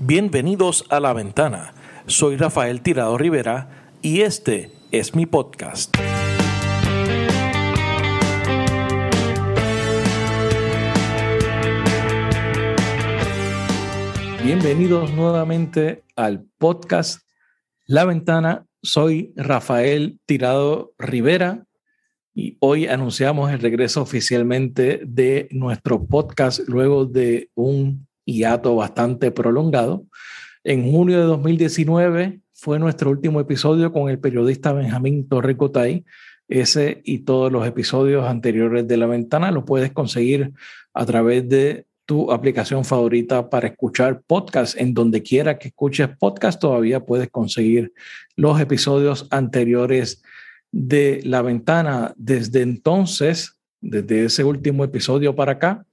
Bienvenidos a La Ventana. Soy Rafael Tirado Rivera y este es mi podcast. Bienvenidos nuevamente al podcast La Ventana. Soy Rafael Tirado Rivera y hoy anunciamos el regreso oficialmente de nuestro podcast luego de un hiato bastante prolongado. En junio de 2019 fue nuestro último episodio con el periodista Benjamín Torrecotay. Ese y todos los episodios anteriores de La Ventana lo puedes conseguir a través de tu aplicación favorita para escuchar podcast. En donde quiera que escuches podcast, todavía puedes conseguir los episodios anteriores de La Ventana. Desde entonces, desde ese último episodio para acá,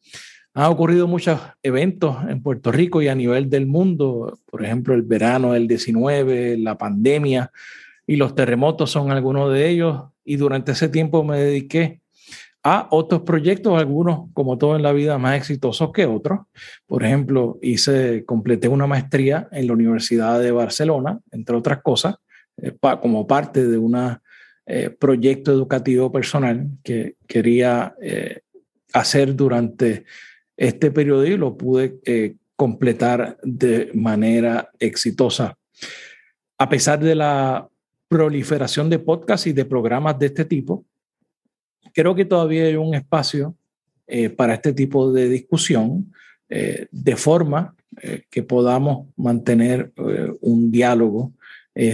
han ocurrido muchos eventos en Puerto Rico y a nivel del mundo, por ejemplo, el verano del 19, la pandemia y los terremotos son algunos de ellos. Y durante ese tiempo me dediqué a otros proyectos, algunos, como todo en la vida, más exitosos que otros. Por ejemplo, hice, completé una maestría en la Universidad de Barcelona, entre otras cosas, eh, como parte de un eh, proyecto educativo personal que quería eh, hacer durante este periodo y lo pude eh, completar de manera exitosa. A pesar de la proliferación de podcasts y de programas de este tipo, creo que todavía hay un espacio eh, para este tipo de discusión, eh, de forma que podamos mantener un diálogo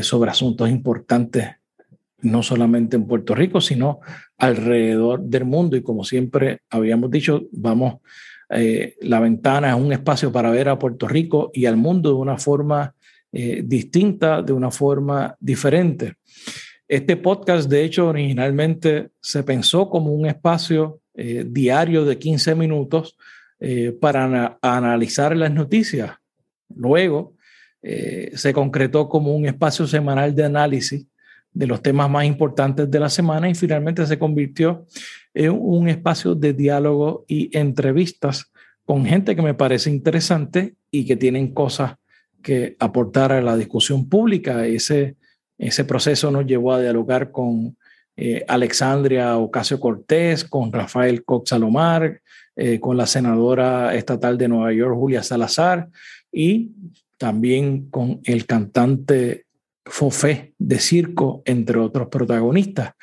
sobre asuntos importantes, no solamente en Puerto Rico, sino alrededor del mundo. Y como siempre habíamos dicho, vamos eh, la ventana es un espacio para ver a Puerto Rico y al mundo de una forma eh, distinta, de una forma diferente. Este podcast, de hecho, originalmente se pensó como un espacio eh, diario de 15 minutos para analizar las noticias. Luego se concretó como un espacio semanal de análisis de los temas más importantes de la semana y finalmente se convirtió en un espacio de diálogo y entrevistas con gente que me parece interesante y que tienen cosas que aportar a la discusión pública. Ese, ese proceso nos llevó a dialogar con eh, Alexandria Ocasio Cortés, con Rafael Cox Salomar, eh, con la senadora estatal de Nueva York, Julia Salazar, y también con el cantante Fofé de circo, entre otros protagonistas.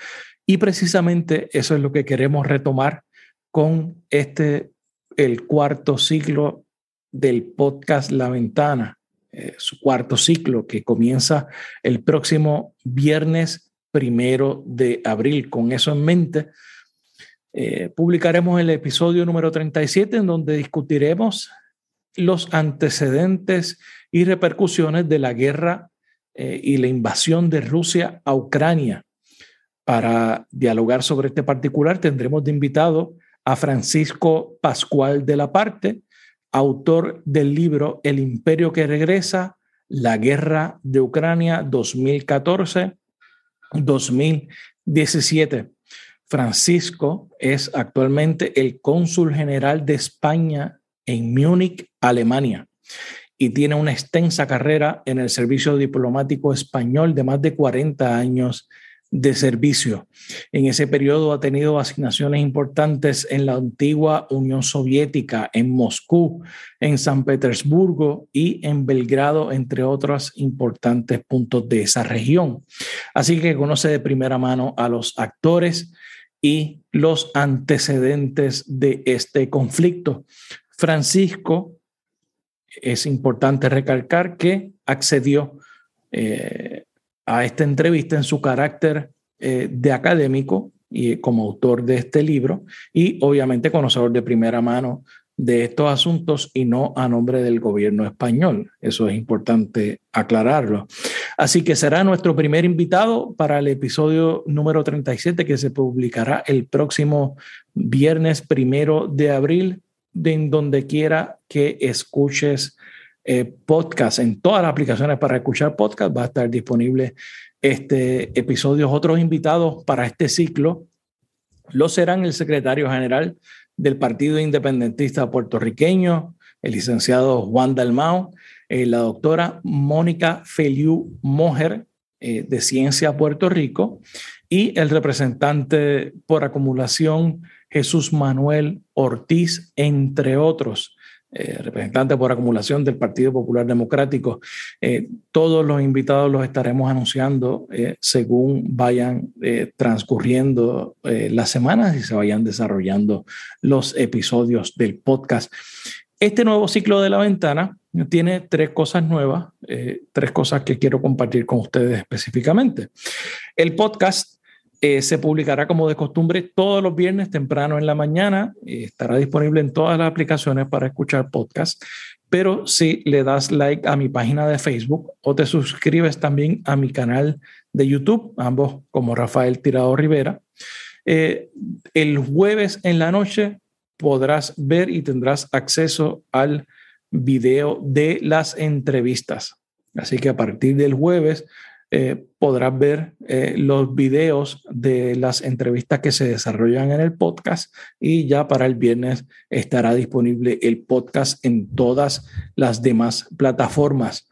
Y precisamente eso es lo que queremos retomar con este, el cuarto ciclo del podcast La Ventana, eh, su cuarto ciclo que comienza el próximo viernes primero de abril. Con eso en mente, eh, publicaremos el episodio número 37 en donde discutiremos los antecedentes y repercusiones de la guerra eh, y la invasión de Rusia a Ucrania. Para dialogar sobre este particular tendremos de invitado a Francisco Pascual de la Parte, autor del libro El imperio que regresa, la guerra de Ucrania 2014-2017. Francisco es actualmente el cónsul general de España en Múnich, Alemania y tiene una extensa carrera en el servicio diplomático español de más de 40 años de servicio. En ese periodo ha tenido asignaciones importantes en la antigua Unión Soviética, en Moscú, en San Petersburgo y en Belgrado, entre otros importantes puntos de esa región. Así que conoce de primera mano a los actores y los antecedentes de este conflicto. Francisco es importante recalcar que accedió eh, a esta entrevista en su carácter eh, de académico y como autor de este libro y obviamente conocedor de primera mano de estos asuntos y no a nombre del gobierno español. Eso es importante aclararlo. Así que será nuestro primer invitado para el episodio número 37 que se publicará el próximo viernes primero de abril de en donde quiera que escuches eh, podcast, en todas las aplicaciones para escuchar podcast, va a estar disponible este episodio. Otros invitados para este ciclo lo serán el secretario general del Partido Independentista puertorriqueño, el licenciado Juan Dalmao, la doctora Mónica Feliu Mojer de Ciencia Puerto Rico y el representante por acumulación Jesús Manuel Ortiz, entre otros. Eh, representante por acumulación del Partido Popular Democrático. Eh, todos los invitados los estaremos anunciando eh, según vayan transcurriendo las semanas y se vayan desarrollando los episodios del podcast. Este nuevo ciclo de la ventana tiene tres cosas nuevas, tres cosas que quiero compartir con ustedes específicamente. El podcast eh, se publicará como de costumbre todos los viernes temprano en la mañana. estará disponible en todas las aplicaciones para escuchar podcast. Pero si le das like a mi página de Facebook o te suscribes también a mi canal de YouTube, ambos como Rafael Tirado Rivera, eh, el jueves en la noche podrás ver y tendrás acceso al video de las entrevistas. Así que a partir del jueves eh, podrás ver eh, los videos de las entrevistas que se desarrollan en el podcast y ya para el viernes estará disponible el podcast en todas las demás plataformas.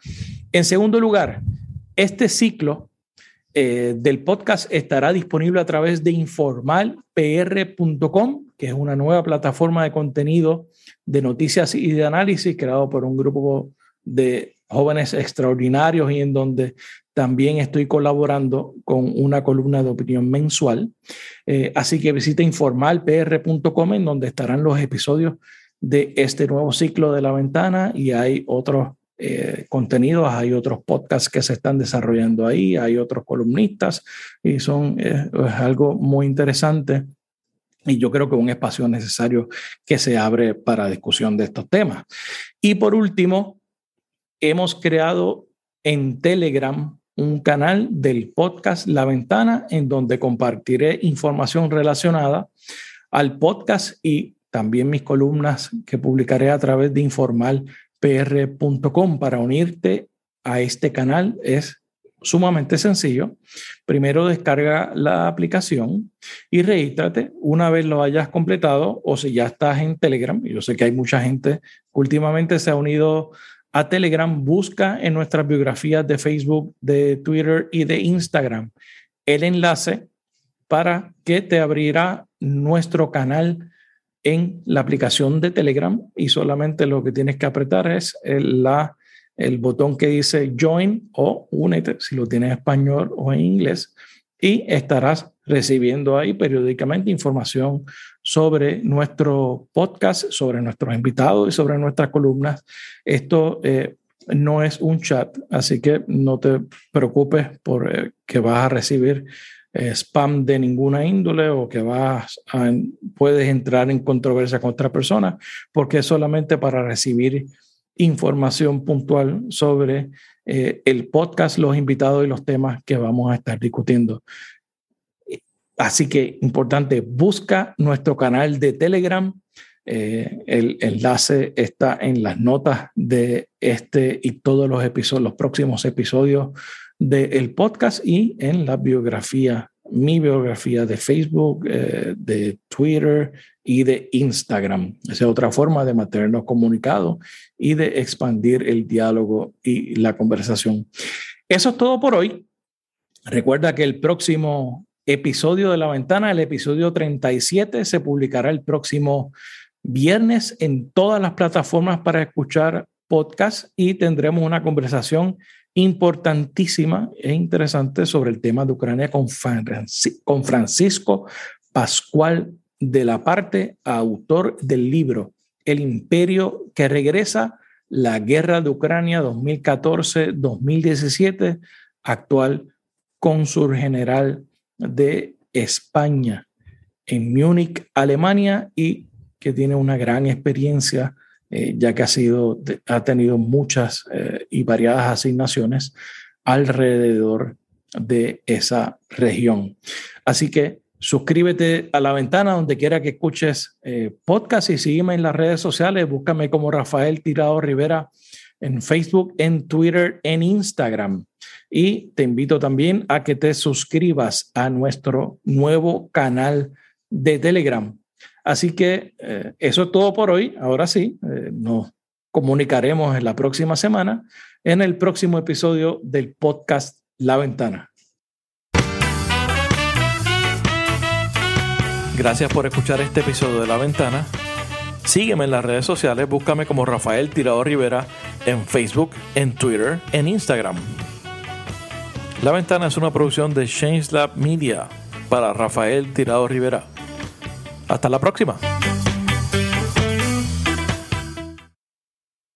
En segundo lugar, este ciclo eh, del podcast estará disponible a través de informalpr.com, que es una nueva plataforma de contenido de noticias y de análisis creado por un grupo de jóvenes extraordinarios y en donde también estoy colaborando con una columna de opinión mensual. Eh, así que visita informalpr.com en donde estarán los episodios de este nuevo ciclo de la ventana y hay otros eh, contenidos, hay otros podcasts que se están desarrollando ahí, hay otros columnistas y son eh, es algo muy interesante y yo creo que un espacio necesario que se abre para discusión de estos temas. Y por último, hemos creado en Telegram un canal del podcast La Ventana en donde compartiré información relacionada al podcast y también mis columnas que publicaré a través de informalpr.com. Para unirte a este canal es sumamente sencillo. Primero descarga la aplicación y regístrate una vez lo hayas completado o si ya estás en Telegram. Yo sé que hay mucha gente que últimamente se ha unido a Telegram, busca en nuestras biografías de Facebook, de Twitter y de Instagram el enlace para que te abrirá nuestro canal en la aplicación de Telegram. Y solamente lo que tienes que apretar es el, la, el botón que dice Join o Únete, si lo tienes en español o en inglés, y estarás recibiendo ahí periódicamente información sobre nuestro podcast, sobre nuestros invitados y sobre nuestras columnas. Esto eh, no es un chat, así que no te preocupes por eh, que vas a recibir eh, spam de ninguna índole o que vas a, puedes entrar en controversia con otra persona, porque es solamente para recibir información puntual sobre el podcast, los invitados y los temas que vamos a estar discutiendo. Así que importante, busca nuestro canal de Telegram. Eh, el enlace está en las notas de este y todos los episodios, los próximos episodios del podcast y en la biografía, mi biografía de Facebook, eh, de Twitter y de Instagram. Esa es otra forma de mantenernos comunicados y de expandir el diálogo y la conversación. Eso es todo por hoy. Recuerda que el próximo episodio de La Ventana, el episodio 37, se publicará el próximo viernes en todas las plataformas para escuchar podcast y tendremos una conversación importantísima e interesante sobre el tema de Ucrania con, con Francisco Pascual de la parte, autor del libro El imperio que regresa, la guerra de Ucrania 2014-2017, actual cónsul general de España en Múnich, Alemania, y que tiene una gran experiencia, eh, ya que ha, sido, ha tenido muchas eh, y variadas asignaciones alrededor de esa región. Así que suscríbete a la ventana donde quiera que escuches eh, podcast y sígueme en las redes sociales. Búscame como Rafael Tirado Rivera en Facebook, en Twitter, en Instagram. Y te invito también a que te suscribas a nuestro nuevo canal de Telegram. Así que eh, eso es todo por hoy. Ahora sí, eh, nos comunicaremos en la próxima semana en el próximo episodio del podcast La Ventana. Gracias por escuchar este episodio de La Ventana. Sígueme en las redes sociales, búscame como Rafael Tirado Rivera en Facebook, en Twitter, en Instagram. La Ventana es una producción de Change Lab Media para Rafael Tirado Rivera. Hasta la próxima.